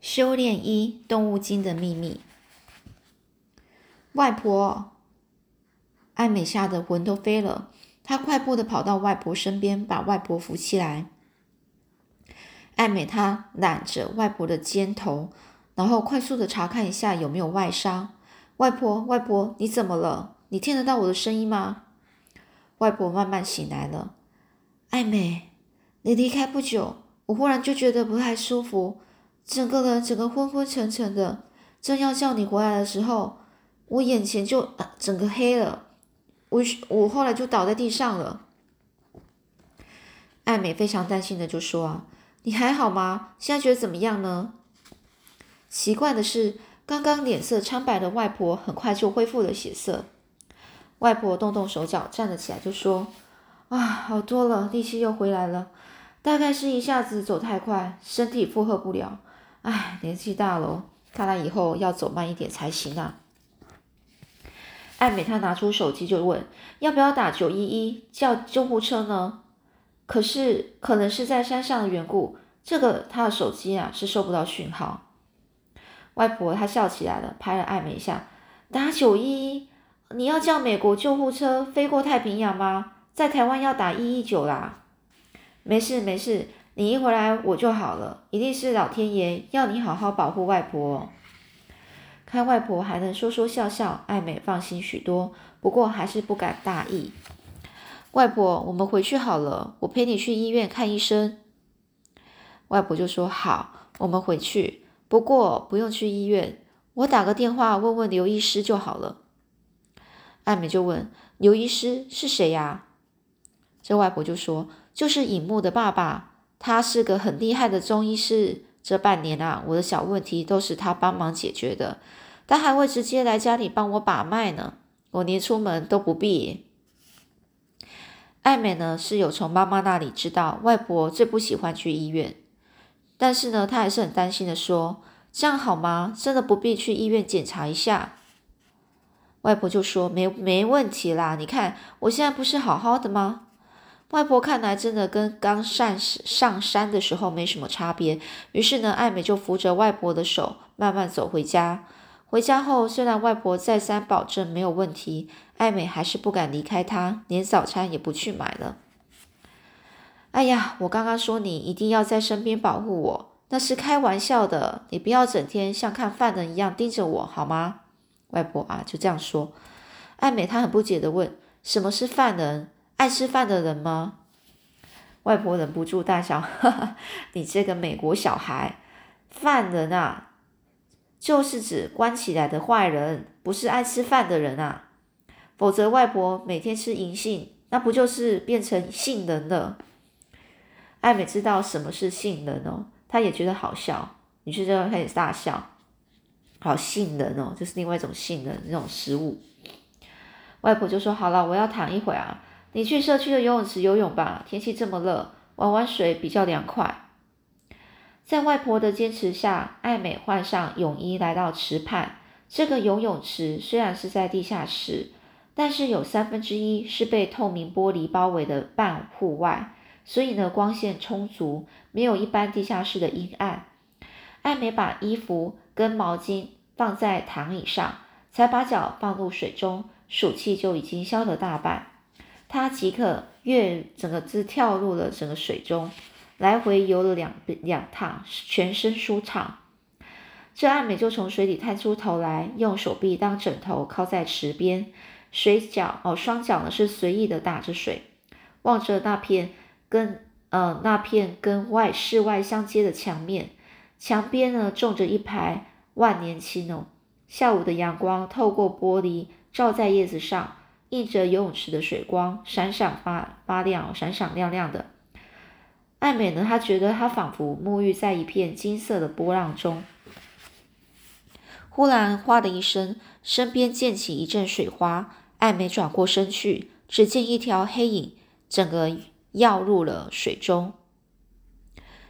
修炼一动物精的秘密。外婆，艾美吓得魂都飞了，她快步的跑到外婆身边，把外婆扶起来。艾美她揽着外婆的肩头，然后快速的查看一下有没有外伤。外婆，外婆，你怎么了？你听得到我的声音吗？外婆慢慢醒来了。艾美，你离开不久，我忽然就觉得不太舒服。整个人整个昏昏沉沉的，正要叫你回来的时候，我眼前就整个黑了，我我后来就倒在地上了。艾美非常担心的就说：“啊，你还好吗？现在觉得怎么样呢？”奇怪的是，刚刚脸色苍白的外婆很快就恢复了血色。外婆动动手脚站了起来，就说：“啊，好多了，力气又回来了。大概是一下子走太快，身体负荷不了。”唉，年纪大了，看来以后要走慢一点才行啊。艾美她拿出手机就问：“要不要打九一一叫救护车呢？”可是可能是在山上的缘故，这个她的手机啊是收不到讯号。外婆她笑起来了，拍了艾美一下：“打九一一，你要叫美国救护车飞过太平洋吗？在台湾要打一一九啦。”没事没事。你一回来我就好了，一定是老天爷要你好好保护外婆。看外婆还能说说笑笑，艾美放心许多，不过还是不敢大意。外婆，我们回去好了，我陪你去医院看医生。外婆就说好，我们回去，不过不用去医院，我打个电话问问刘医师就好了。艾美就问刘医师是谁呀？这外婆就说就是尹木的爸爸。他是个很厉害的中医师，这半年啊，我的小问题都是他帮忙解决的。他还会直接来家里帮我把脉呢，我连出门都不必。艾美呢是有从妈妈那里知道，外婆最不喜欢去医院，但是呢，她还是很担心的说：“这样好吗？真的不必去医院检查一下？”外婆就说：“没没问题啦，你看我现在不是好好的吗？”外婆看来真的跟刚上上山的时候没什么差别，于是呢，艾美就扶着外婆的手慢慢走回家。回家后，虽然外婆再三保证没有问题，艾美还是不敢离开她，连早餐也不去买了。哎呀，我刚刚说你一定要在身边保护我，那是开玩笑的，你不要整天像看犯人一样盯着我好吗？外婆啊，就这样说。艾美她很不解的问：“什么是犯人？”爱吃饭的人吗？外婆忍不住大笑：“哈哈，你这个美国小孩，犯人啊，就是指关起来的坏人，不是爱吃饭的人啊。否则，外婆每天吃银杏，那不就是变成杏仁了？”艾美知道什么是杏仁哦，她也觉得好笑，于是就开始大笑。好，杏仁哦，就是另外一种杏仁那种食物。外婆就说：“好了，我要躺一会儿啊。”你去社区的游泳池游泳吧，天气这么热，玩玩水比较凉快。在外婆的坚持下，艾美换上泳衣来到池畔。这个游泳池虽然是在地下室，但是有三分之一是被透明玻璃包围的半户外，所以呢光线充足，没有一般地下室的阴暗。艾美把衣服跟毛巾放在躺椅上，才把脚放入水中，暑气就已经消了大半。他即刻跃整个字跳入了整个水中，来回游了两两趟，全身舒畅。这爱美就从水里探出头来，用手臂当枕头靠在池边，水脚哦双脚呢是随意的打着水，望着那片跟呃那片跟外室外相接的墙面，墙边呢种着一排万年青哦。下午的阳光透过玻璃照在叶子上。映着游泳池的水光，闪闪发发亮，闪闪亮亮的。艾美呢？她觉得她仿佛沐浴在一片金色的波浪中。忽然，哗的一声，身边溅起一阵水花。艾美转过身去，只见一条黑影，整个跃入了水中，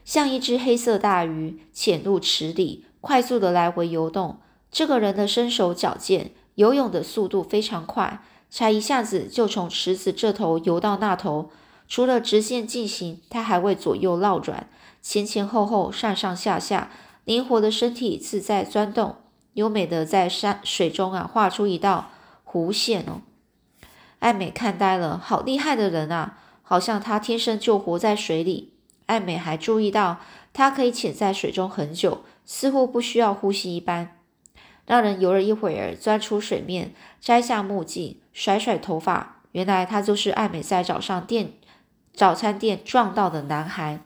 像一只黑色大鱼潜入池里，快速的来回游动。这个人的身手矫健，游泳的速度非常快。才一下子就从池子这头游到那头，除了直线进行，它还会左右绕转，前前后后、上上下下，灵活的身体自在钻动，优美的在山水中啊画出一道弧线哦。艾美看呆了，好厉害的人啊！好像他天生就活在水里。艾美还注意到，他可以潜在水中很久，似乎不需要呼吸一般。让人游了一会儿，钻出水面，摘下墨镜，甩甩头发。原来他就是艾美在早上店早餐店撞到的男孩。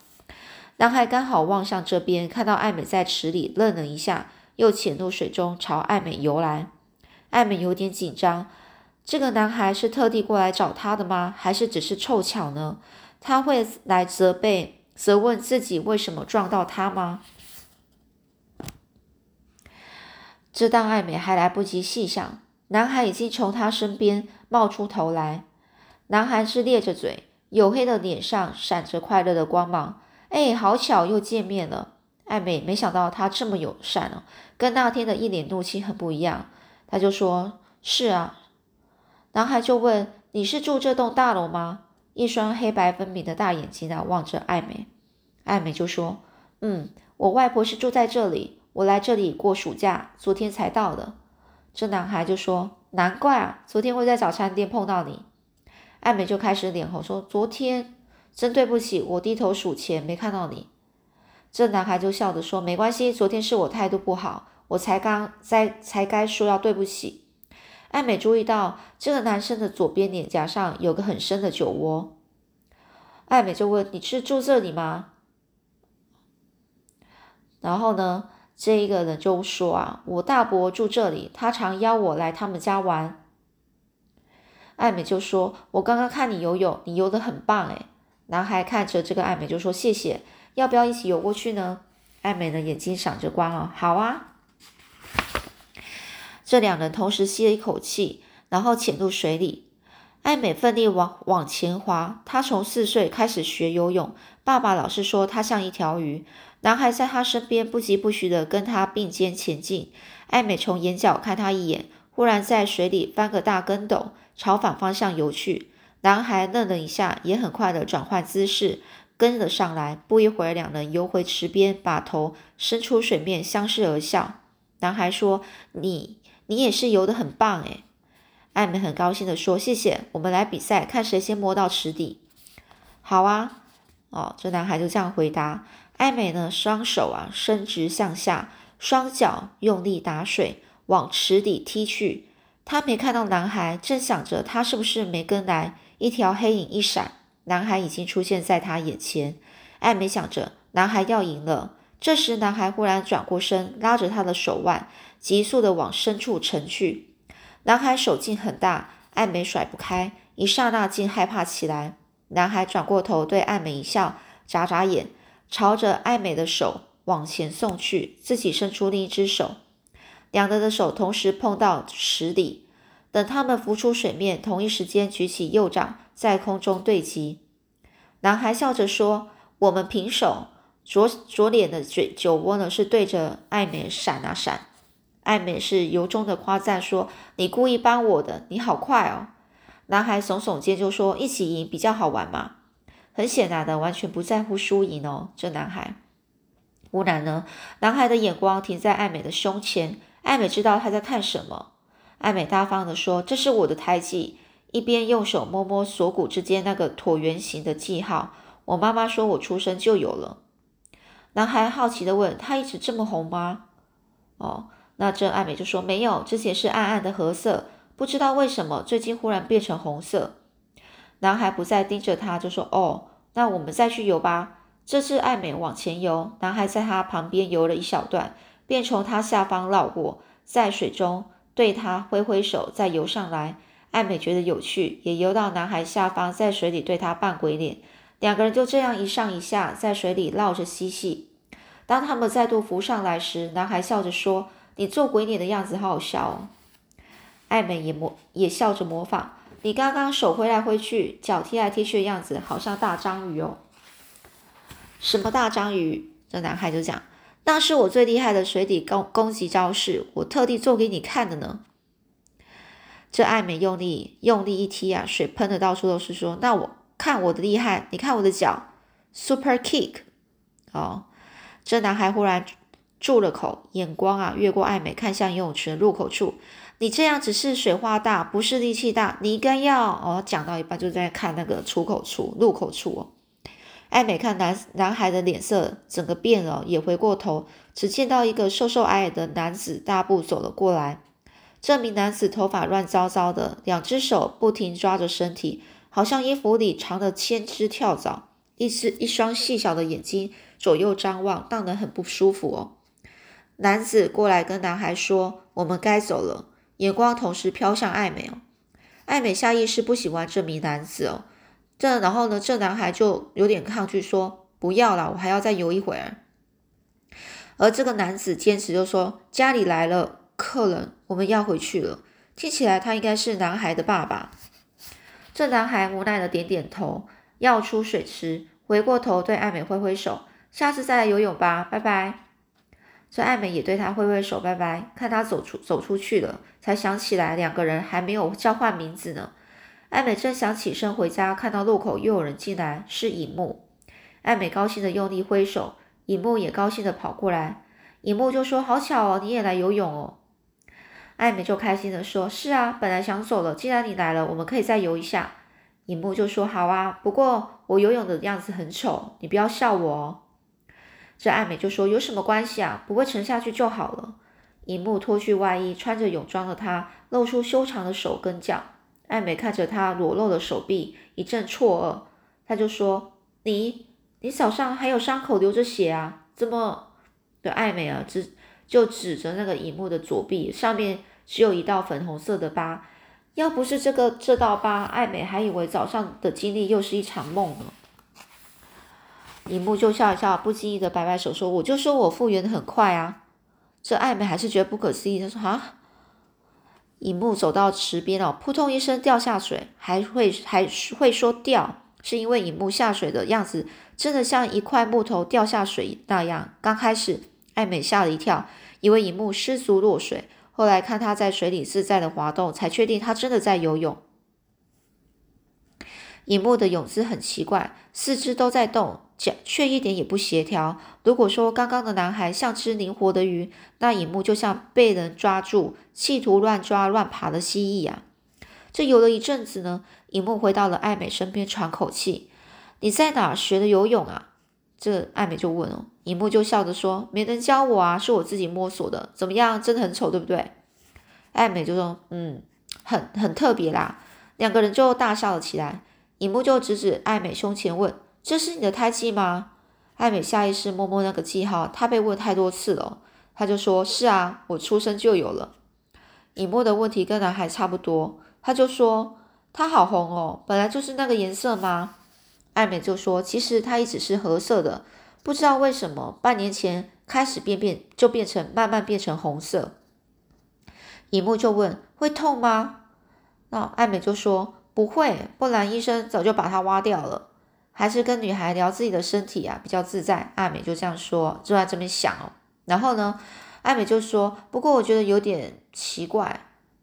男孩刚好望向这边，看到艾美在池里，愣了一下，又潜入水中朝艾美游来。艾美有点紧张，这个男孩是特地过来找他的吗？还是只是凑巧呢？他会来责备、责问自己为什么撞到他吗？这当艾美还来不及细想，男孩已经从他身边冒出头来。男孩是咧着嘴，黝黑的脸上闪着快乐的光芒。哎，好巧，又见面了。艾美没想到他这么友善哦，跟那天的一脸怒气很不一样。他就说：“是啊。”男孩就问：“你是住这栋大楼吗？”一双黑白分明的大眼睛啊望着艾美。艾美就说：“嗯，我外婆是住在这里。”我来这里过暑假，昨天才到的。这男孩就说：“难怪啊，昨天会在早餐店碰到你。”艾美就开始脸红，说：“昨天真对不起，我低头数钱没看到你。”这男孩就笑着说：“没关系，昨天是我态度不好，我才刚在才该说要对不起。”艾美注意到这个男生的左边脸颊上有个很深的酒窝。艾美就问：“你是住这里吗？”然后呢？这一个人就说啊，我大伯住这里，他常邀我来他们家玩。艾美就说，我刚刚看你游泳，你游得很棒诶。男孩看着这个艾美就说，谢谢，要不要一起游过去呢？艾美的眼睛闪着光哦，好啊。这两人同时吸了一口气，然后潜入水里。艾美奋力往往前滑，她从四岁开始学游泳，爸爸老是说他像一条鱼。男孩在他身边不疾不徐地跟他并肩前进。艾美从眼角看他一眼，忽然在水里翻个大跟斗，朝反方向游去。男孩愣了一下，也很快地转换姿势，跟了上来。不一会儿，两人游回池边，把头伸出水面，相视而笑。男孩说：“你，你也是游得很棒诶。”艾美很高兴地说：“谢谢，我们来比赛，看谁先摸到池底。”好啊，哦，这男孩就这样回答。艾美呢，双手啊伸直向下，双脚用力打水，往池底踢去。她没看到男孩，正想着他是不是没跟来。一条黑影一闪，男孩已经出现在她眼前。艾美想着男孩要赢了。这时，男孩忽然转过身，拉着她的手腕，急速的往深处沉去。男孩手劲很大，艾美甩不开，一刹那竟害怕起来。男孩转过头对艾美一笑，眨眨眼。朝着艾美的手往前送去，自己伸出另一只手，两人的手同时碰到池底。等他们浮出水面，同一时间举起右掌，在空中对击。男孩笑着说：“我们平手。”左左脸的嘴酒窝呢，是对着艾美闪啊闪。艾美是由衷的夸赞说：“你故意帮我的，你好快哦。”男孩耸耸肩就说：“一起赢比较好玩嘛。”很显然的，完全不在乎输赢哦。这男孩，忽然呢，男孩的眼光停在艾美的胸前。艾美知道他在看什么。艾美大方的说：“这是我的胎记。”一边用手摸摸锁骨之间那个椭圆形的记号。我妈妈说我出生就有了。男孩好奇的问：“他一直这么红吗？”哦，那这艾美就说：“没有，之前是暗暗的褐色，不知道为什么最近忽然变成红色。”男孩不再盯着他，就说：“哦，那我们再去游吧。”这次艾美往前游，男孩在他旁边游了一小段，便从他下方绕过，在水中对他挥挥手，再游上来。艾美觉得有趣，也游到男孩下方，在水里对他扮鬼脸。两个人就这样一上一下，在水里绕着嬉戏。当他们再度浮上来时，男孩笑着说：“你做鬼脸的样子好好笑哦。”艾美也模也笑着模仿。你刚刚手挥来挥去，脚踢来踢去的样子，好像大章鱼哦。什么大章鱼？这男孩就讲，那是我最厉害的水底攻攻击招式，我特地做给你看的呢。这艾美用力用力一踢啊，水喷的到处都是。说，那我看我的厉害，你看我的脚，Super Kick。哦，这男孩忽然住了口，眼光啊越过艾美，看向游泳池的入口处。你这样只是水花大，不是力气大。你应该要哦，讲到一半就在看那个出口处、入口处哦。艾美看男男孩的脸色整个变了，也回过头，只见到一个瘦瘦矮矮的男子大步走了过来。这名男子头发乱糟糟的，两只手不停抓着身体，好像衣服里藏了千只跳蚤。一只一双细小的眼睛左右张望，荡得很不舒服哦。男子过来跟男孩说：“我们该走了。”眼光同时飘向艾美哦。艾美下意识不喜欢这名男子哦。这然后呢，这男孩就有点抗拒，说：“不要了，我还要再游一会儿。”而这个男子坚持就说：“家里来了客人，我们要回去了。”听起来他应该是男孩的爸爸。这男孩无奈的点点头，要出水池，回过头对艾美挥挥手：“下次再来游泳吧，拜拜。”这艾美也对他挥挥手，拜拜。看他走出走出去了，才想起来两个人还没有交换名字呢。艾美正想起身回家，看到路口又有人进来，是尹木。艾美高兴的用力挥手，尹木也高兴的跑过来。尹木就说：“好巧哦，你也来游泳哦。”艾美就开心的说：“是啊，本来想走了，既然你来了，我们可以再游一下。”尹木就说：“好啊，不过我游泳的样子很丑，你不要笑我哦。”这艾美就说：“有什么关系啊？不会沉下去就好了。”尹木脱去外衣，穿着泳装的他露出修长的手跟脚。艾美看着他裸露的手臂，一阵错愕。他就说：“你，你手上还有伤口，流着血啊？怎么？”的艾美啊，指就指着那个尹木的左臂，上面只有一道粉红色的疤。要不是这个这道疤，艾美还以为早上的经历又是一场梦呢。尹木就笑一笑，不经意的摆摆手说：“我就说我复原的很快啊。”这艾美还是觉得不可思议，他说：“啊！”尹木走到池边哦，扑通一声掉下水，还会还会说掉，是因为尹木下水的样子真的像一块木头掉下水那样。刚开始艾美吓了一跳，以为尹木失足落水，后来看他在水里自在的滑动，才确定他真的在游泳。尹木的泳姿很奇怪，四肢都在动。却一点也不协调。如果说刚刚的男孩像只灵活的鱼，那影木就像被人抓住，企图乱抓乱爬的蜥蜴啊！这游了一阵子呢，影木回到了艾美身边，喘口气：“你在哪学的游泳啊？”这艾美就问哦，影木就笑着说：“没人教我啊，是我自己摸索的。怎么样，真的很丑，对不对？”艾美就说：“嗯，很很特别啦。”两个人就大笑了起来。尹木就指指艾美胸前问。这是你的胎记吗？艾美下意识摸摸那个记号，她被问太多次了，她就说：“是啊，我出生就有了。”尹木的问题跟男孩差不多，他就说：“它好红哦，本来就是那个颜色吗？”艾美就说：“其实它一直是褐色的，不知道为什么半年前开始变变就变成慢慢变成红色。”尹木就问：“会痛吗？”那艾美就说：“不会，不然医生早就把它挖掉了。”还是跟女孩聊自己的身体啊，比较自在。艾美就这样说，就在这边想哦。然后呢，艾美就说：“不过我觉得有点奇怪。”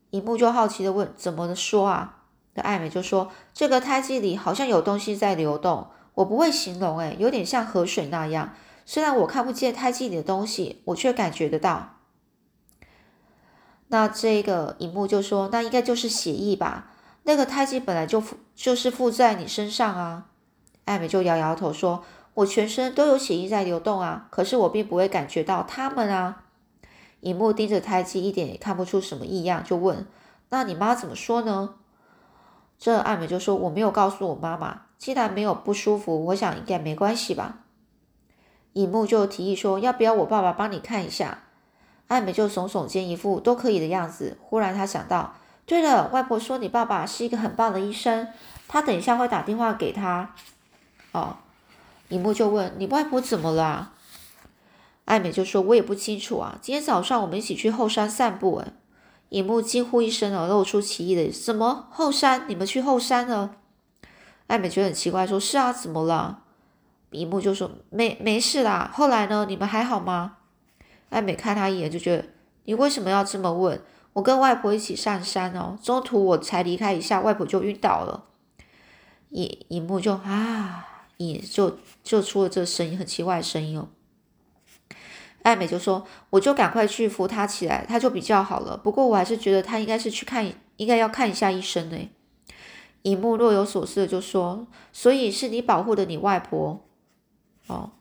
尹木就好奇的问：“怎么说啊？”那艾美就说：“这个胎记里好像有东西在流动，我不会形容，诶，有点像河水那样。虽然我看不见胎记里的东西，我却感觉得到。”那这个尹木就说：“那应该就是血液吧？那个胎记本来就附就是附在你身上啊。”艾美就摇摇头说：“我全身都有血液在流动啊，可是我并不会感觉到它们啊。”尹木盯着胎记，一点也看不出什么异样，就问：“那你妈怎么说呢？”这艾美就说：“我没有告诉我妈妈，既然没有不舒服，我想应该没关系吧。”尹木就提议说：“要不要我爸爸帮你看一下？”艾美就耸耸肩，一副都可以的样子。忽然他想到：“对了，外婆说你爸爸是一个很棒的医生，他等一下会打电话给他。”哦，尹木就问：“你外婆怎么了？”艾美就说：“我也不清楚啊。今天早上我们一起去后山散步。”哎，尹木惊呼一声，而露出奇异的：“什么后山？你们去后山了？”艾美觉得很奇怪，说：“是啊，怎么了？”尹木就说：“没没事啦。”后来呢？你们还好吗？艾美看他一眼，就觉得：“你为什么要这么问？我跟外婆一起上山哦，中途我才离开一下，外婆就晕倒了。”尹尹木就啊。也就就出了这声音，很奇怪的声音哦。艾美就说：“我就赶快去扶他起来，他就比较好了。不过我还是觉得他应该是去看，应该要看一下医生呢。”尹木若有所思的就说：“所以是你保护的你外婆哦。”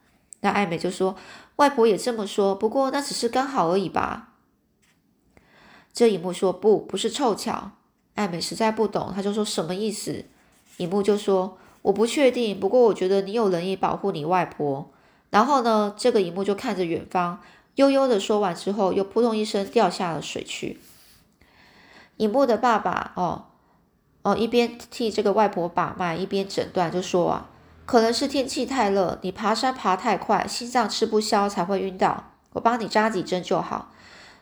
那艾美就说：“外婆也这么说，不过那只是刚好而已吧。”这尹木说：“不，不是凑巧。”艾美实在不懂，他就说：“什么意思？”尹木就说：“我不确定，不过我觉得你有能力保护你外婆。”然后呢，这个荧幕就看着远方，悠悠的说完之后，又扑通一声掉下了水去。荧幕的爸爸哦哦，一边替这个外婆把脉，一边诊断，就说啊，可能是天气太热，你爬山爬太快，心脏吃不消才会晕倒。我帮你扎几针就好。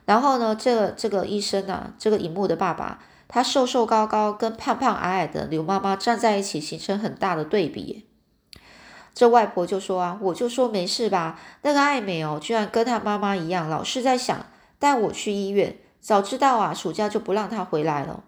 然后呢，这个这个医生呢，这个荧幕的爸爸，他瘦瘦高高，跟胖胖矮矮的刘妈妈站在一起，形成很大的对比。这外婆就说啊，我就说没事吧。那个爱美哦，居然跟她妈妈一样，老是在想带我去医院。早知道啊，暑假就不让她回来了。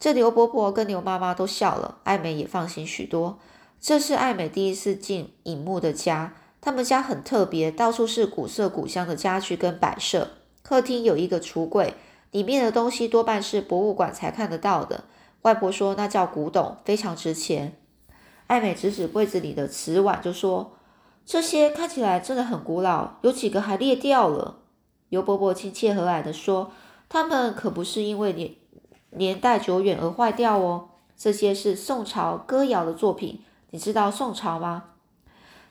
这刘伯伯跟刘妈妈都笑了，爱美也放心许多。这是爱美第一次进尹木的家，他们家很特别，到处是古色古香的家具跟摆设。客厅有一个橱柜，里面的东西多半是博物馆才看得到的。外婆说那叫古董，非常值钱。艾美指指柜子里的瓷碗，就说：“这些看起来真的很古老，有几个还裂掉了。”尤伯伯亲切和蔼地说：“他们可不是因为年年代久远而坏掉哦，这些是宋朝歌谣的作品。你知道宋朝吗？”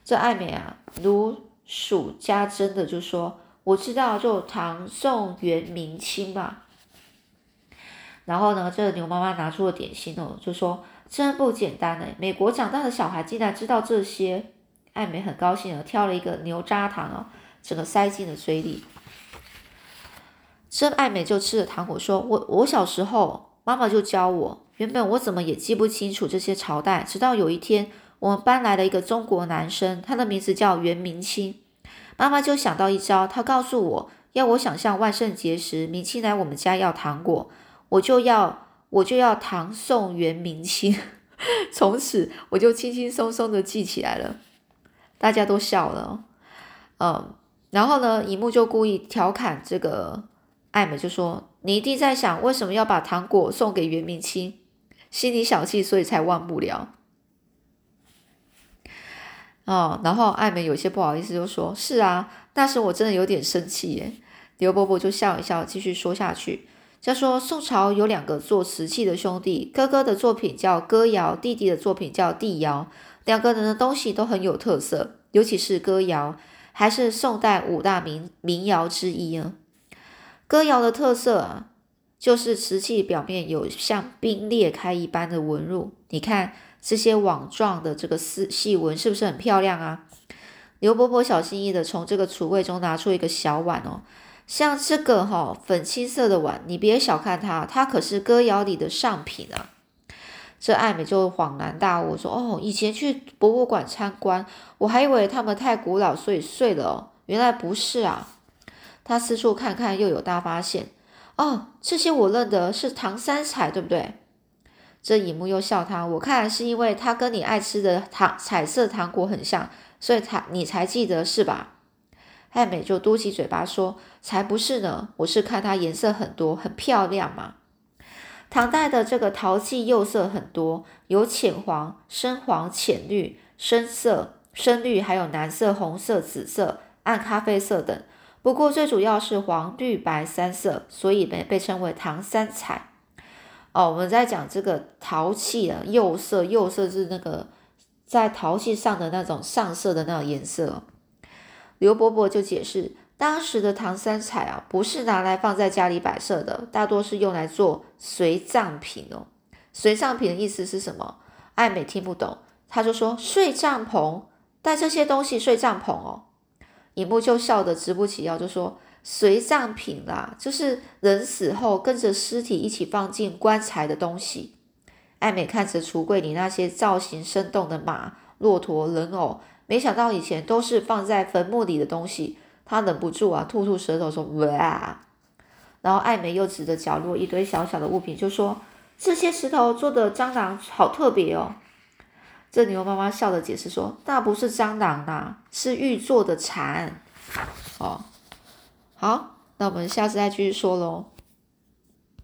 这艾美啊，如数家珍的就说：“我知道，就唐宋元明清嘛。”然后呢，这个牛妈妈拿出了点心哦，就说。真不简单呢！美国长大的小孩竟然知道这些。艾美很高兴的挑了一个牛轧糖哦，整个塞进了嘴里。这艾美就吃着糖果说：“我我小时候妈妈就教我，原本我怎么也记不清楚这些朝代，直到有一天我们班来了一个中国男生，他的名字叫元明清。妈妈就想到一招，她告诉我要我想象万圣节时明清来我们家要糖果，我就要。”我就要唐宋元明清，从此我就轻轻松松的记起来了，大家都笑了，嗯，然后呢，一幕就故意调侃这个艾美，就说：“你一定在想为什么要把糖果送给元明清，心里小气，所以才忘不了。”哦，然后艾美有些不好意思，就说：“是啊，那时我真的有点生气耶。”刘伯伯就笑一笑，继续说下去。他说：“宋朝有两个做瓷器的兄弟，哥哥的作品叫歌谣，弟弟的作品叫弟窑。两个人的东西都很有特色，尤其是歌谣，还是宋代五大名民谣之一啊。歌谣的特色啊，就是瓷器表面有像冰裂开一般的纹路。你看这些网状的这个丝细纹，是不是很漂亮啊？”刘伯伯小心翼翼的从这个橱柜中拿出一个小碗哦。像这个哈粉青色的碗，你别小看它，它可是歌谣里的上品啊。这艾美就恍然大悟说：“哦，以前去博物馆参观，我还以为他们太古老，所以碎了哦，原来不是啊。”他四处看看，又有大发现哦，这些我认得是唐三彩，对不对？这尹木又笑他：“我看是因为他跟你爱吃的糖彩色糖果很像，所以才你才记得是吧？”艾美就嘟起嘴巴说：“才不是呢，我是看它颜色很多，很漂亮嘛。唐代的这个陶器釉色很多，有浅黄、深黄、浅绿、深色、深绿，还有蓝色、红色、紫色、暗咖啡色等。不过最主要是黄、绿、白三色，所以被被称为唐三彩。哦，我们在讲这个陶器啊，釉色，釉色是那个在陶器上的那种上色的那种颜色。”刘伯伯就解释，当时的唐三彩啊，不是拿来放在家里摆设的，大多是用来做随葬品哦。随葬品的意思是什么？艾美听不懂，他就说睡帐篷，带这些东西睡帐篷哦。尹木就笑得直不起腰，就说随葬品啦，就是人死后跟着尸体一起放进棺材的东西。艾美看着橱柜里那些造型生动的马、骆驼、人偶。没想到以前都是放在坟墓里的东西，她忍不住啊，吐吐舌头说哇。然后艾美又指着角落一堆小小的物品，就说这些石头做的蟑螂好特别哦。这牛妈妈笑着解释说，那不是蟑螂啦，是玉做的蝉。哦。好，那我们下次再继续说喽。